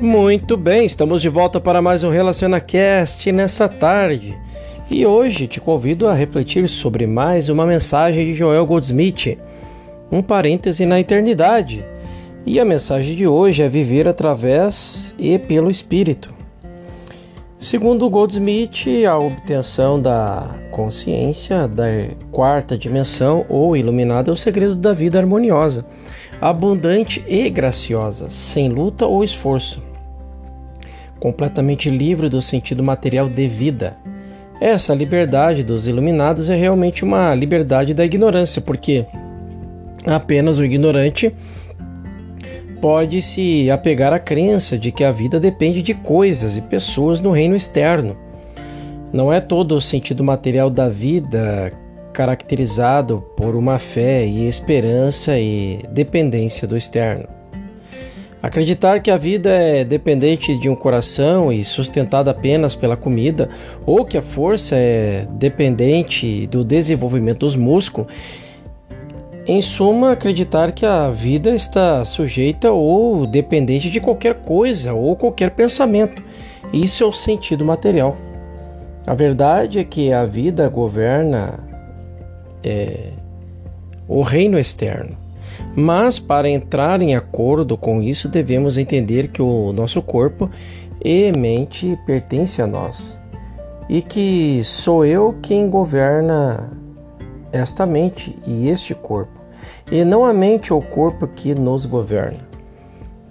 Muito bem, estamos de volta para mais um RelacionaCast nessa tarde. E hoje te convido a refletir sobre mais uma mensagem de Joel Goldsmith, um parêntese na eternidade. E a mensagem de hoje é viver através e pelo Espírito. Segundo Goldsmith, a obtenção da consciência da quarta dimensão ou iluminada é o segredo da vida harmoniosa, abundante e graciosa, sem luta ou esforço, completamente livre do sentido material de vida. Essa liberdade dos iluminados é realmente uma liberdade da ignorância, porque apenas o ignorante pode se apegar à crença de que a vida depende de coisas e pessoas no reino externo. Não é todo o sentido material da vida caracterizado por uma fé e esperança e dependência do externo. Acreditar que a vida é dependente de um coração e sustentada apenas pela comida, ou que a força é dependente do desenvolvimento dos músculos, em suma, acreditar que a vida está sujeita ou dependente de qualquer coisa ou qualquer pensamento. Isso é o sentido material. A verdade é que a vida governa é, o reino externo. Mas para entrar em acordo com isso, devemos entender que o nosso corpo e mente pertence a nós e que sou eu quem governa esta mente e este corpo e não a mente ou corpo que nos governa.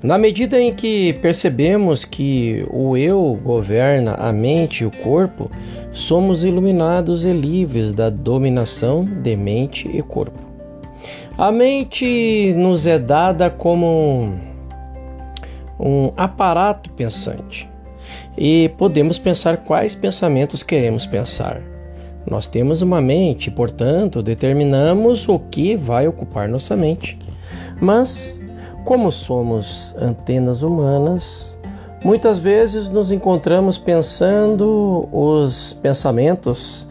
Na medida em que percebemos que o eu governa a mente e o corpo, somos iluminados e livres da dominação de mente e corpo. A mente nos é dada como um aparato pensante e podemos pensar quais pensamentos queremos pensar. Nós temos uma mente, portanto, determinamos o que vai ocupar nossa mente. Mas, como somos antenas humanas, muitas vezes nos encontramos pensando os pensamentos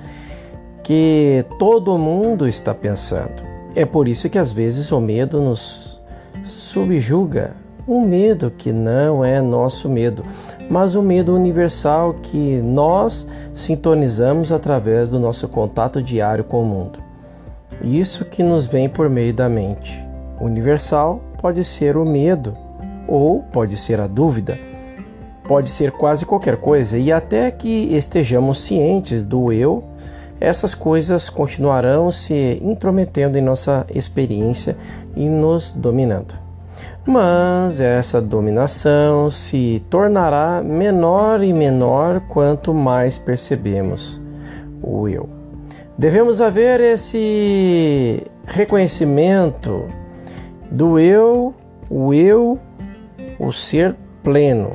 que todo mundo está pensando. É por isso que às vezes o medo nos subjuga um medo que não é nosso medo, mas um medo universal que nós sintonizamos através do nosso contato diário com o mundo. Isso que nos vem por meio da mente. Universal pode ser o medo ou pode ser a dúvida. Pode ser quase qualquer coisa, e até que estejamos cientes do eu, essas coisas continuarão se intrometendo em nossa experiência e nos dominando mas essa dominação se tornará menor e menor quanto mais percebemos o eu. Devemos haver esse reconhecimento do eu, o eu, o ser pleno.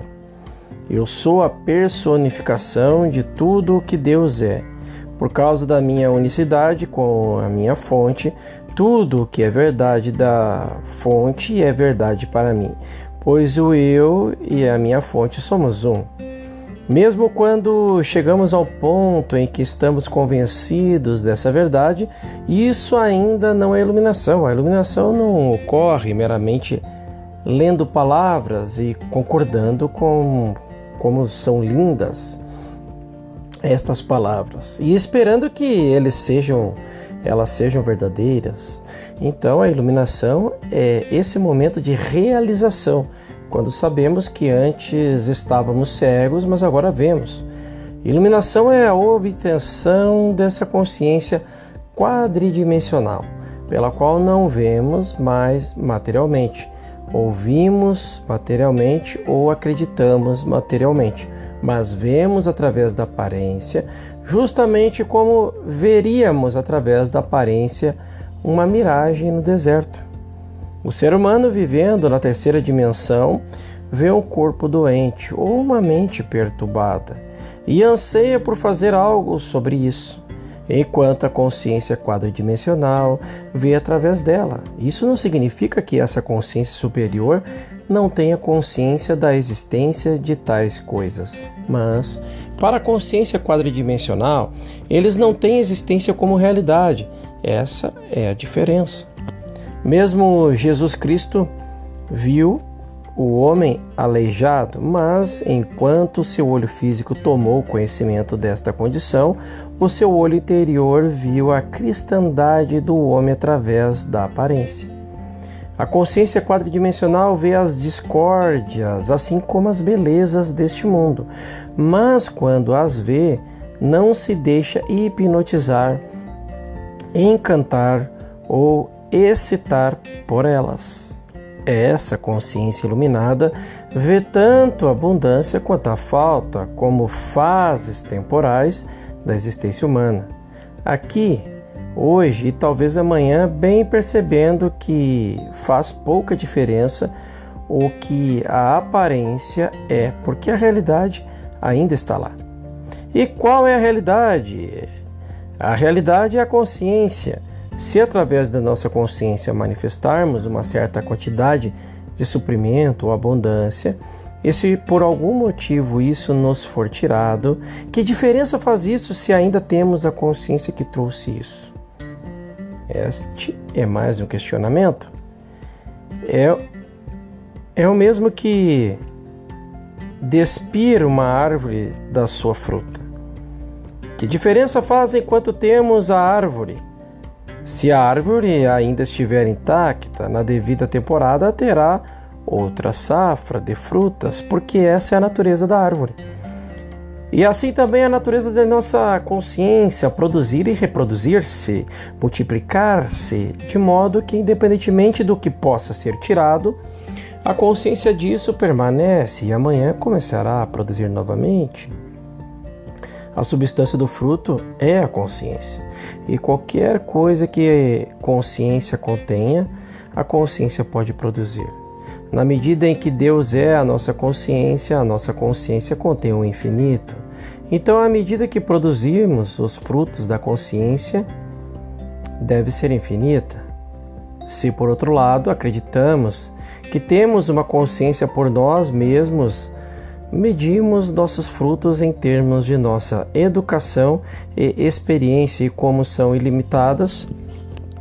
Eu sou a personificação de tudo o que Deus é. Por causa da minha unicidade com a minha fonte, tudo o que é verdade da fonte é verdade para mim, pois o eu e a minha fonte somos um. Mesmo quando chegamos ao ponto em que estamos convencidos dessa verdade, isso ainda não é iluminação. A iluminação não ocorre meramente lendo palavras e concordando com como são lindas estas palavras e esperando que eles sejam elas sejam verdadeiras. Então a iluminação é esse momento de realização, quando sabemos que antes estávamos cegos, mas agora vemos. Iluminação é a obtenção dessa consciência quadridimensional, pela qual não vemos mais materialmente, ouvimos materialmente ou acreditamos materialmente mas vemos através da aparência, justamente como veríamos através da aparência uma miragem no deserto. O ser humano vivendo na terceira dimensão vê um corpo doente ou uma mente perturbada e anseia por fazer algo sobre isso, enquanto a consciência quadridimensional vê através dela. Isso não significa que essa consciência superior não tenha consciência da existência de tais coisas. Mas, para a consciência quadridimensional, eles não têm existência como realidade. Essa é a diferença. Mesmo Jesus Cristo viu o homem aleijado, mas enquanto seu olho físico tomou conhecimento desta condição, o seu olho interior viu a cristandade do homem através da aparência. A consciência quadridimensional vê as discórdias, assim como as belezas deste mundo, mas quando as vê, não se deixa hipnotizar, encantar ou excitar por elas. Essa consciência iluminada vê tanto a abundância quanto a falta como fases temporais da existência humana. Aqui, hoje e talvez amanhã, bem percebendo que faz pouca diferença o que a aparência é, porque a realidade ainda está lá. E qual é a realidade? A realidade é a consciência. Se através da nossa consciência manifestarmos uma certa quantidade de suprimento ou abundância, e se por algum motivo isso nos for tirado, que diferença faz isso se ainda temos a consciência que trouxe isso? Este é mais um questionamento. É, é o mesmo que despir uma árvore da sua fruta. Que diferença faz enquanto temos a árvore? Se a árvore ainda estiver intacta, na devida temporada terá outra safra de frutas, porque essa é a natureza da árvore. E assim também a natureza da nossa consciência, produzir e reproduzir-se, multiplicar-se, de modo que, independentemente do que possa ser tirado, a consciência disso permanece e amanhã começará a produzir novamente. A substância do fruto é a consciência. E qualquer coisa que consciência contenha, a consciência pode produzir. Na medida em que Deus é a nossa consciência, a nossa consciência contém o infinito. Então, à medida que produzirmos os frutos da consciência, deve ser infinita. Se, por outro lado, acreditamos que temos uma consciência por nós mesmos, medimos nossos frutos em termos de nossa educação e experiência e como são ilimitadas,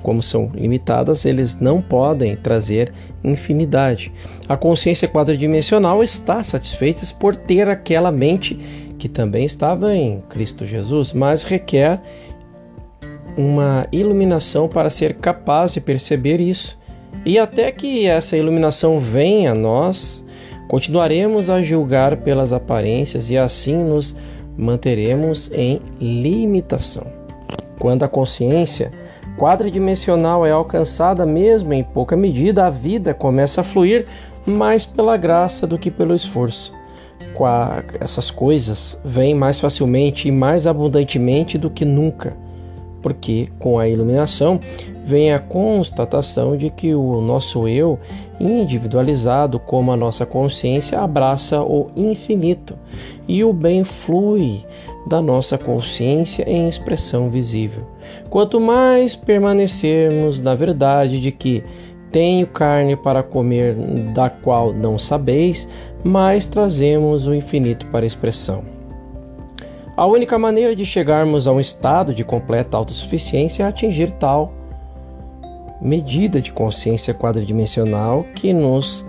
como são limitadas, eles não podem trazer infinidade. A consciência quadridimensional está satisfeita por ter aquela mente que também estava em Cristo Jesus, mas requer uma iluminação para ser capaz de perceber isso. E até que essa iluminação venha a nós, Continuaremos a julgar pelas aparências e assim nos manteremos em limitação. Quando a consciência quadridimensional é alcançada, mesmo em pouca medida, a vida começa a fluir mais pela graça do que pelo esforço. Essas coisas vêm mais facilmente e mais abundantemente do que nunca, porque com a iluminação vem a constatação de que o nosso eu, individualizado como a nossa consciência, abraça o infinito e o bem flui da nossa consciência em expressão visível. Quanto mais permanecermos na verdade de que tenho carne para comer da qual não sabeis, mais trazemos o infinito para expressão. A única maneira de chegarmos a um estado de completa autossuficiência é atingir tal medida de consciência quadridimensional que nos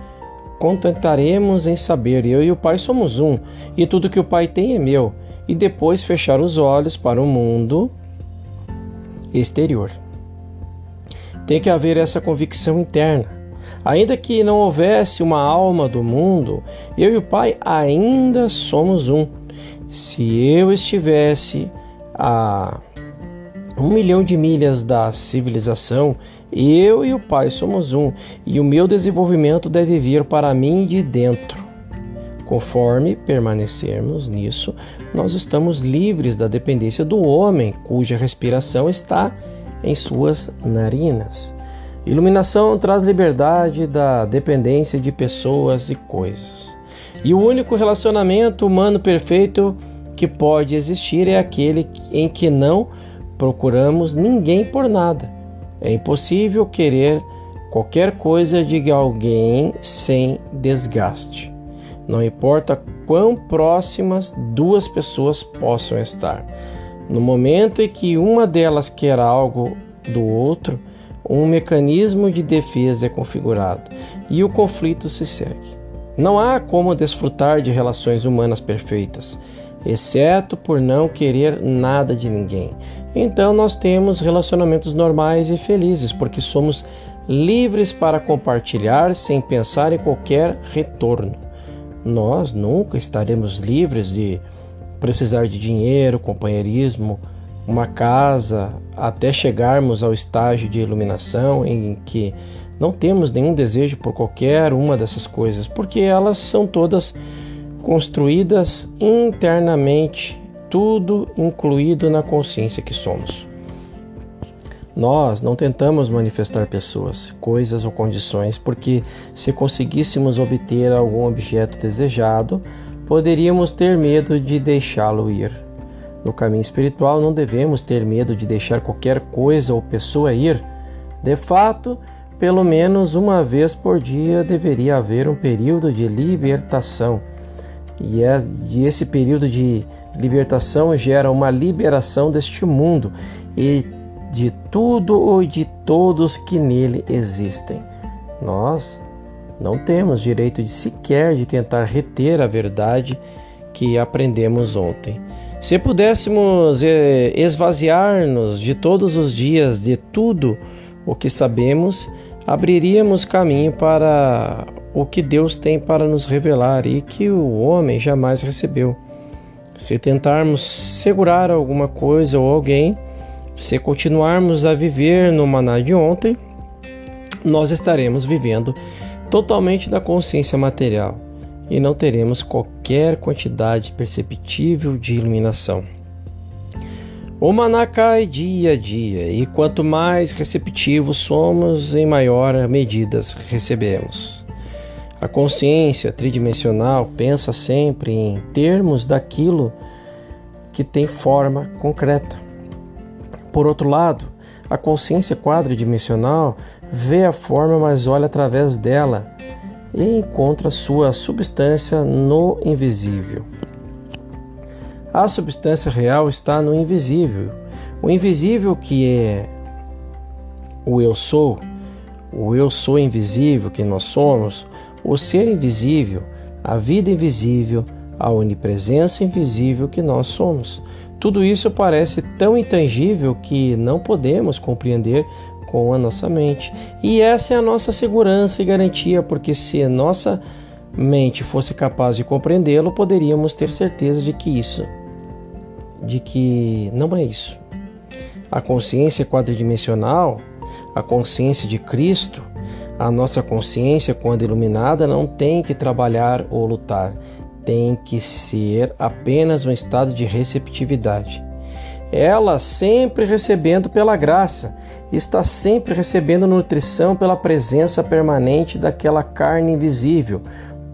contentaremos em saber eu e o Pai somos um, e tudo que o Pai tem é meu, e depois fechar os olhos para o mundo exterior. Tem que haver essa convicção interna. Ainda que não houvesse uma alma do mundo, eu e o Pai ainda somos um. Se eu estivesse a um milhão de milhas da civilização eu e o Pai somos um, e o meu desenvolvimento deve vir para mim de dentro. Conforme permanecermos nisso, nós estamos livres da dependência do homem, cuja respiração está em suas narinas. Iluminação traz liberdade da dependência de pessoas e coisas. E o único relacionamento humano perfeito que pode existir é aquele em que não procuramos ninguém por nada é impossível querer qualquer coisa de alguém sem desgaste. Não importa quão próximas duas pessoas possam estar. No momento em que uma delas quer algo do outro, um mecanismo de defesa é configurado e o conflito se segue. Não há como desfrutar de relações humanas perfeitas, exceto por não querer nada de ninguém. Então nós temos relacionamentos normais e felizes, porque somos livres para compartilhar sem pensar em qualquer retorno. Nós nunca estaremos livres de precisar de dinheiro, companheirismo, uma casa, até chegarmos ao estágio de iluminação em que não temos nenhum desejo por qualquer uma dessas coisas, porque elas são todas construídas internamente, tudo incluído na consciência que somos. Nós não tentamos manifestar pessoas, coisas ou condições, porque se conseguíssemos obter algum objeto desejado, poderíamos ter medo de deixá-lo ir. No caminho espiritual, não devemos ter medo de deixar qualquer coisa ou pessoa ir. De fato, pelo menos uma vez por dia deveria haver um período de libertação. E, é, esse período de libertação gera uma liberação deste mundo e de tudo ou de todos que nele existem. Nós não temos direito de sequer de tentar reter a verdade que aprendemos ontem. Se pudéssemos eh, esvaziar-nos de todos os dias de tudo o que sabemos, abriríamos caminho para o que Deus tem para nos revelar e que o homem jamais recebeu. Se tentarmos segurar alguma coisa ou alguém, se continuarmos a viver no maná de ontem, nós estaremos vivendo totalmente da consciência material e não teremos qualquer quantidade perceptível de iluminação. O maná cai dia a dia, e quanto mais receptivos somos, em maior medida recebemos. A consciência tridimensional pensa sempre em termos daquilo que tem forma concreta. Por outro lado, a consciência quadridimensional vê a forma, mas olha através dela e encontra sua substância no invisível. A substância real está no invisível. O invisível que é o eu sou, o eu sou invisível que nós somos, o ser invisível, a vida invisível, a onipresença invisível que nós somos. Tudo isso parece tão intangível que não podemos compreender com a nossa mente. E essa é a nossa segurança e garantia, porque se nossa mente fosse capaz de compreendê-lo, poderíamos ter certeza de que isso de que não é isso. A consciência quadridimensional, a consciência de Cristo, a nossa consciência, quando iluminada, não tem que trabalhar ou lutar, tem que ser apenas um estado de receptividade. Ela sempre recebendo pela graça, está sempre recebendo nutrição pela presença permanente daquela carne invisível,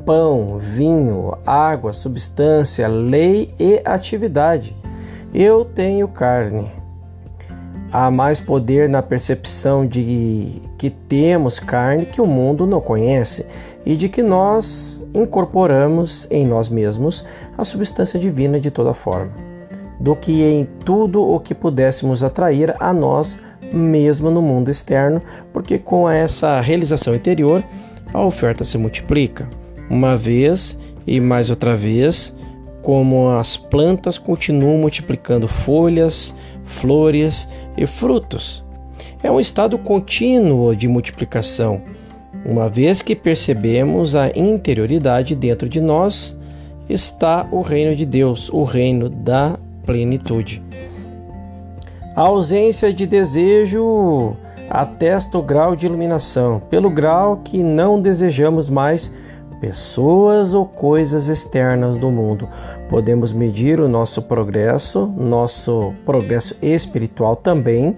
pão, vinho, água, substância, lei e atividade. Eu tenho carne. Há mais poder na percepção de que temos carne que o mundo não conhece e de que nós incorporamos em nós mesmos a substância divina de toda forma, do que em tudo o que pudéssemos atrair a nós mesmo no mundo externo, porque com essa realização interior a oferta se multiplica, uma vez e mais outra vez como as plantas continuam multiplicando folhas, flores e frutos. É um estado contínuo de multiplicação, uma vez que percebemos a interioridade dentro de nós, está o reino de Deus, o reino da plenitude. A ausência de desejo atesta o grau de iluminação, pelo grau que não desejamos mais pessoas ou coisas externas do mundo. Podemos medir o nosso progresso, nosso progresso espiritual também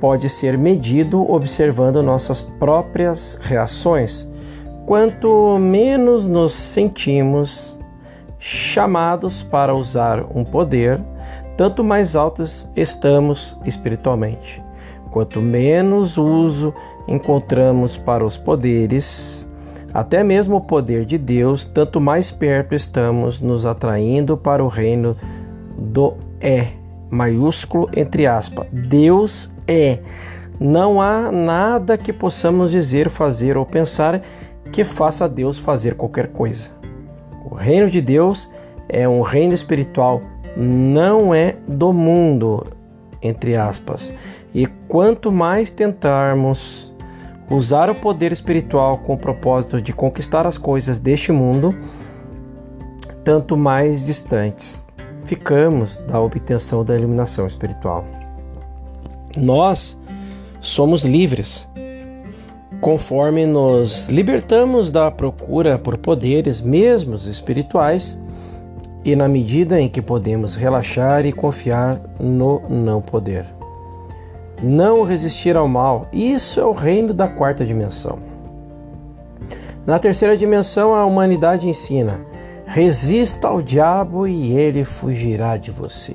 pode ser medido observando nossas próprias reações. Quanto menos nos sentimos chamados para usar um poder, tanto mais altos estamos espiritualmente. Quanto menos uso encontramos para os poderes, até mesmo o poder de Deus, tanto mais perto estamos nos atraindo para o reino do é, maiúsculo entre aspas. Deus é. Não há nada que possamos dizer, fazer ou pensar que faça Deus fazer qualquer coisa. O reino de Deus é um reino espiritual, não é do mundo, entre aspas. E quanto mais tentarmos usar o poder espiritual com o propósito de conquistar as coisas deste mundo, tanto mais distantes ficamos da obtenção da iluminação espiritual. Nós somos livres conforme nos libertamos da procura por poderes, mesmo espirituais, e na medida em que podemos relaxar e confiar no não poder. Não resistir ao mal, isso é o reino da quarta dimensão. Na terceira dimensão, a humanidade ensina: resista ao diabo e ele fugirá de você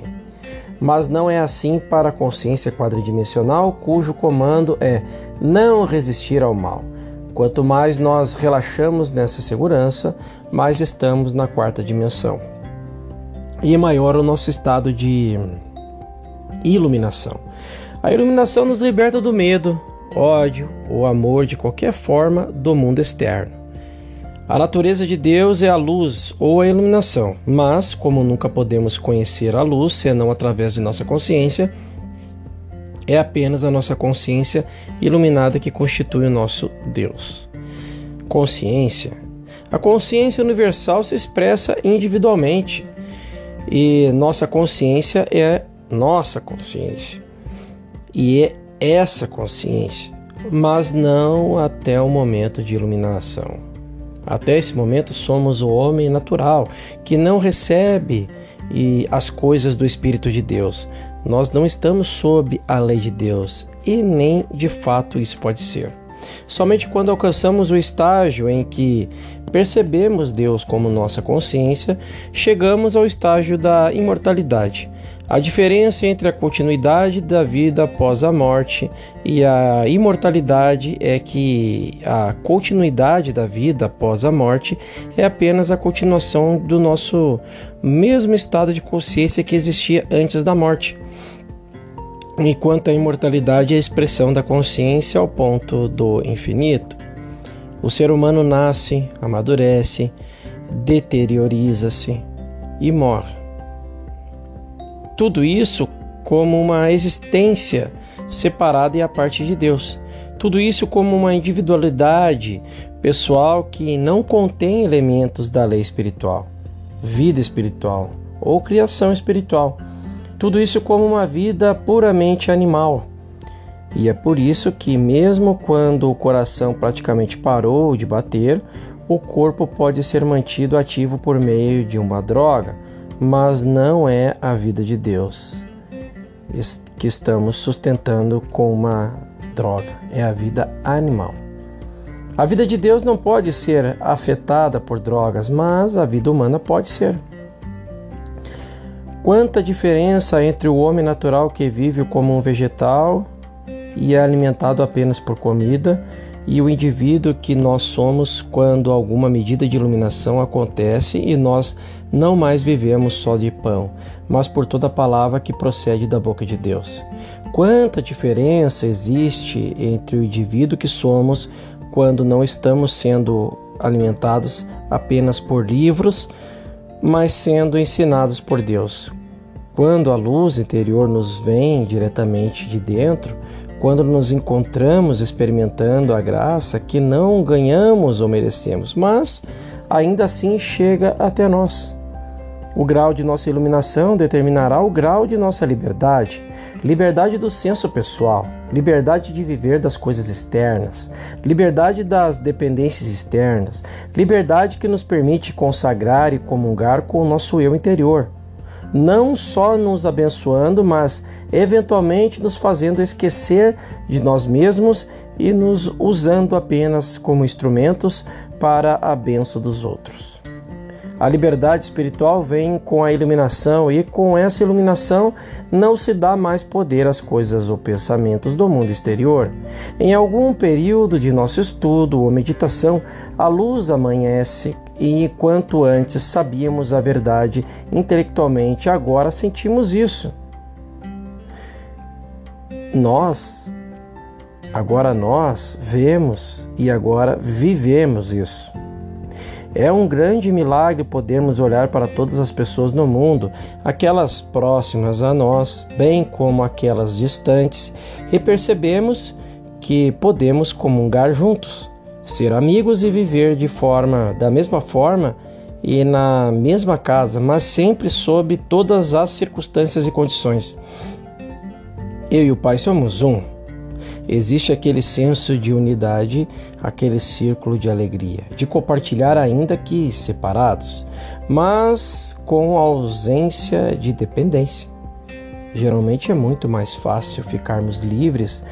mas não é assim para a consciência quadridimensional, cujo comando é não resistir ao mal. Quanto mais nós relaxamos nessa segurança, mais estamos na quarta dimensão. E maior o nosso estado de iluminação. A iluminação nos liberta do medo, ódio ou amor de qualquer forma do mundo externo. A natureza de Deus é a luz ou a iluminação, mas, como nunca podemos conhecer a luz senão através de nossa consciência, é apenas a nossa consciência iluminada que constitui o nosso Deus. Consciência. A consciência universal se expressa individualmente e nossa consciência é nossa consciência. E é essa consciência, mas não até o momento de iluminação. Até esse momento somos o homem natural que não recebe e as coisas do Espírito de Deus. Nós não estamos sob a lei de Deus e nem de fato isso pode ser. Somente quando alcançamos o estágio em que percebemos Deus como nossa consciência, chegamos ao estágio da imortalidade, a diferença entre a continuidade da vida após a morte e a imortalidade é que a continuidade da vida após a morte é apenas a continuação do nosso mesmo estado de consciência que existia antes da morte. Enquanto a imortalidade é a expressão da consciência ao ponto do infinito. O ser humano nasce, amadurece, deterioriza-se e morre tudo isso como uma existência separada e à parte de Deus. Tudo isso como uma individualidade pessoal que não contém elementos da lei espiritual, vida espiritual ou criação espiritual. Tudo isso como uma vida puramente animal. E é por isso que, mesmo quando o coração praticamente parou de bater, o corpo pode ser mantido ativo por meio de uma droga, mas não é a vida de Deus que estamos sustentando com uma droga, é a vida animal. A vida de Deus não pode ser afetada por drogas, mas a vida humana pode ser. Quanta diferença entre o homem natural que vive como um vegetal e é alimentado apenas por comida e o indivíduo que nós somos quando alguma medida de iluminação acontece e nós não mais vivemos só de pão, mas por toda palavra que procede da boca de Deus. Quanta diferença existe entre o indivíduo que somos quando não estamos sendo alimentados apenas por livros, mas sendo ensinados por Deus. Quando a luz interior nos vem diretamente de dentro, quando nos encontramos experimentando a graça que não ganhamos ou merecemos, mas ainda assim chega até nós. O grau de nossa iluminação determinará o grau de nossa liberdade, liberdade do senso pessoal, liberdade de viver das coisas externas, liberdade das dependências externas, liberdade que nos permite consagrar e comungar com o nosso eu interior não só nos abençoando, mas eventualmente nos fazendo esquecer de nós mesmos e nos usando apenas como instrumentos para a benção dos outros. A liberdade espiritual vem com a iluminação, e com essa iluminação não se dá mais poder às coisas ou pensamentos do mundo exterior. Em algum período de nosso estudo ou meditação, a luz amanhece e enquanto antes sabíamos a verdade intelectualmente, agora sentimos isso. Nós Agora nós vemos e agora vivemos isso. É um grande milagre podermos olhar para todas as pessoas no mundo, aquelas próximas a nós, bem como aquelas distantes, e percebemos que podemos comungar juntos, ser amigos e viver de forma da mesma forma e na mesma casa, mas sempre sob todas as circunstâncias e condições. Eu e o Pai somos um. Existe aquele senso de unidade, aquele círculo de alegria, de compartilhar, ainda que separados, mas com ausência de dependência. Geralmente é muito mais fácil ficarmos livres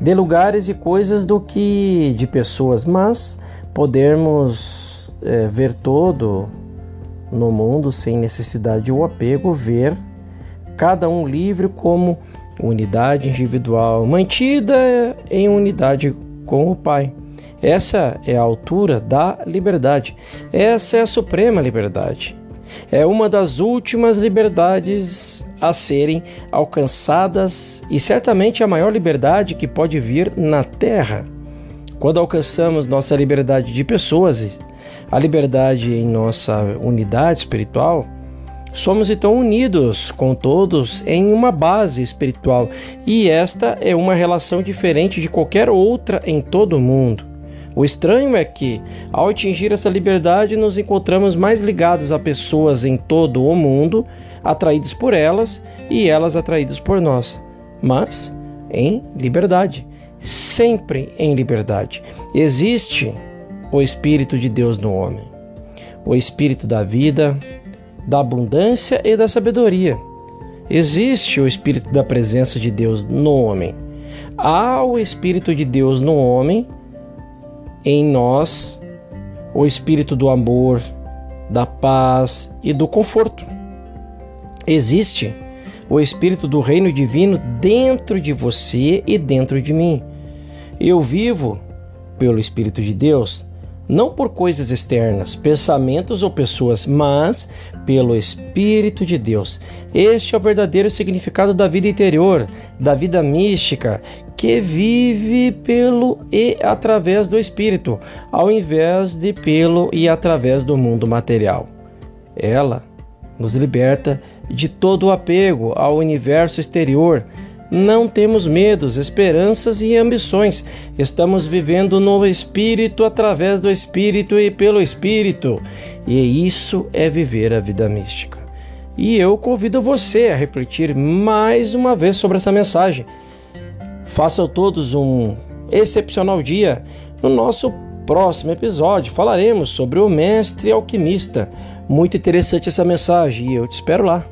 de lugares e coisas do que de pessoas, mas podermos é, ver todo no mundo sem necessidade ou apego, ver cada um livre como unidade individual mantida em unidade com o Pai. Essa é a altura da liberdade. Essa é a suprema liberdade. É uma das últimas liberdades a serem alcançadas e certamente a maior liberdade que pode vir na Terra. Quando alcançamos nossa liberdade de pessoas, a liberdade em nossa unidade espiritual, Somos então unidos com todos em uma base espiritual, e esta é uma relação diferente de qualquer outra em todo o mundo. O estranho é que, ao atingir essa liberdade, nos encontramos mais ligados a pessoas em todo o mundo, atraídos por elas e elas atraídas por nós, mas em liberdade, sempre em liberdade. Existe o Espírito de Deus no homem, o Espírito da vida, da abundância e da sabedoria. Existe o Espírito da presença de Deus no homem. Há o Espírito de Deus no homem, em nós, o Espírito do amor, da paz e do conforto. Existe o Espírito do Reino Divino dentro de você e dentro de mim. Eu vivo pelo Espírito de Deus não por coisas externas, pensamentos ou pessoas, mas pelo Espírito de Deus. Este é o verdadeiro significado da vida interior, da vida mística, que vive pelo e através do Espírito, ao invés de pelo e através do mundo material. Ela nos liberta de todo o apego ao universo exterior não temos medos, esperanças e ambições. Estamos vivendo no Espírito, através do Espírito e pelo Espírito. E isso é viver a vida mística. E eu convido você a refletir mais uma vez sobre essa mensagem. Façam todos um excepcional dia. No nosso próximo episódio falaremos sobre o mestre alquimista. Muito interessante essa mensagem e eu te espero lá.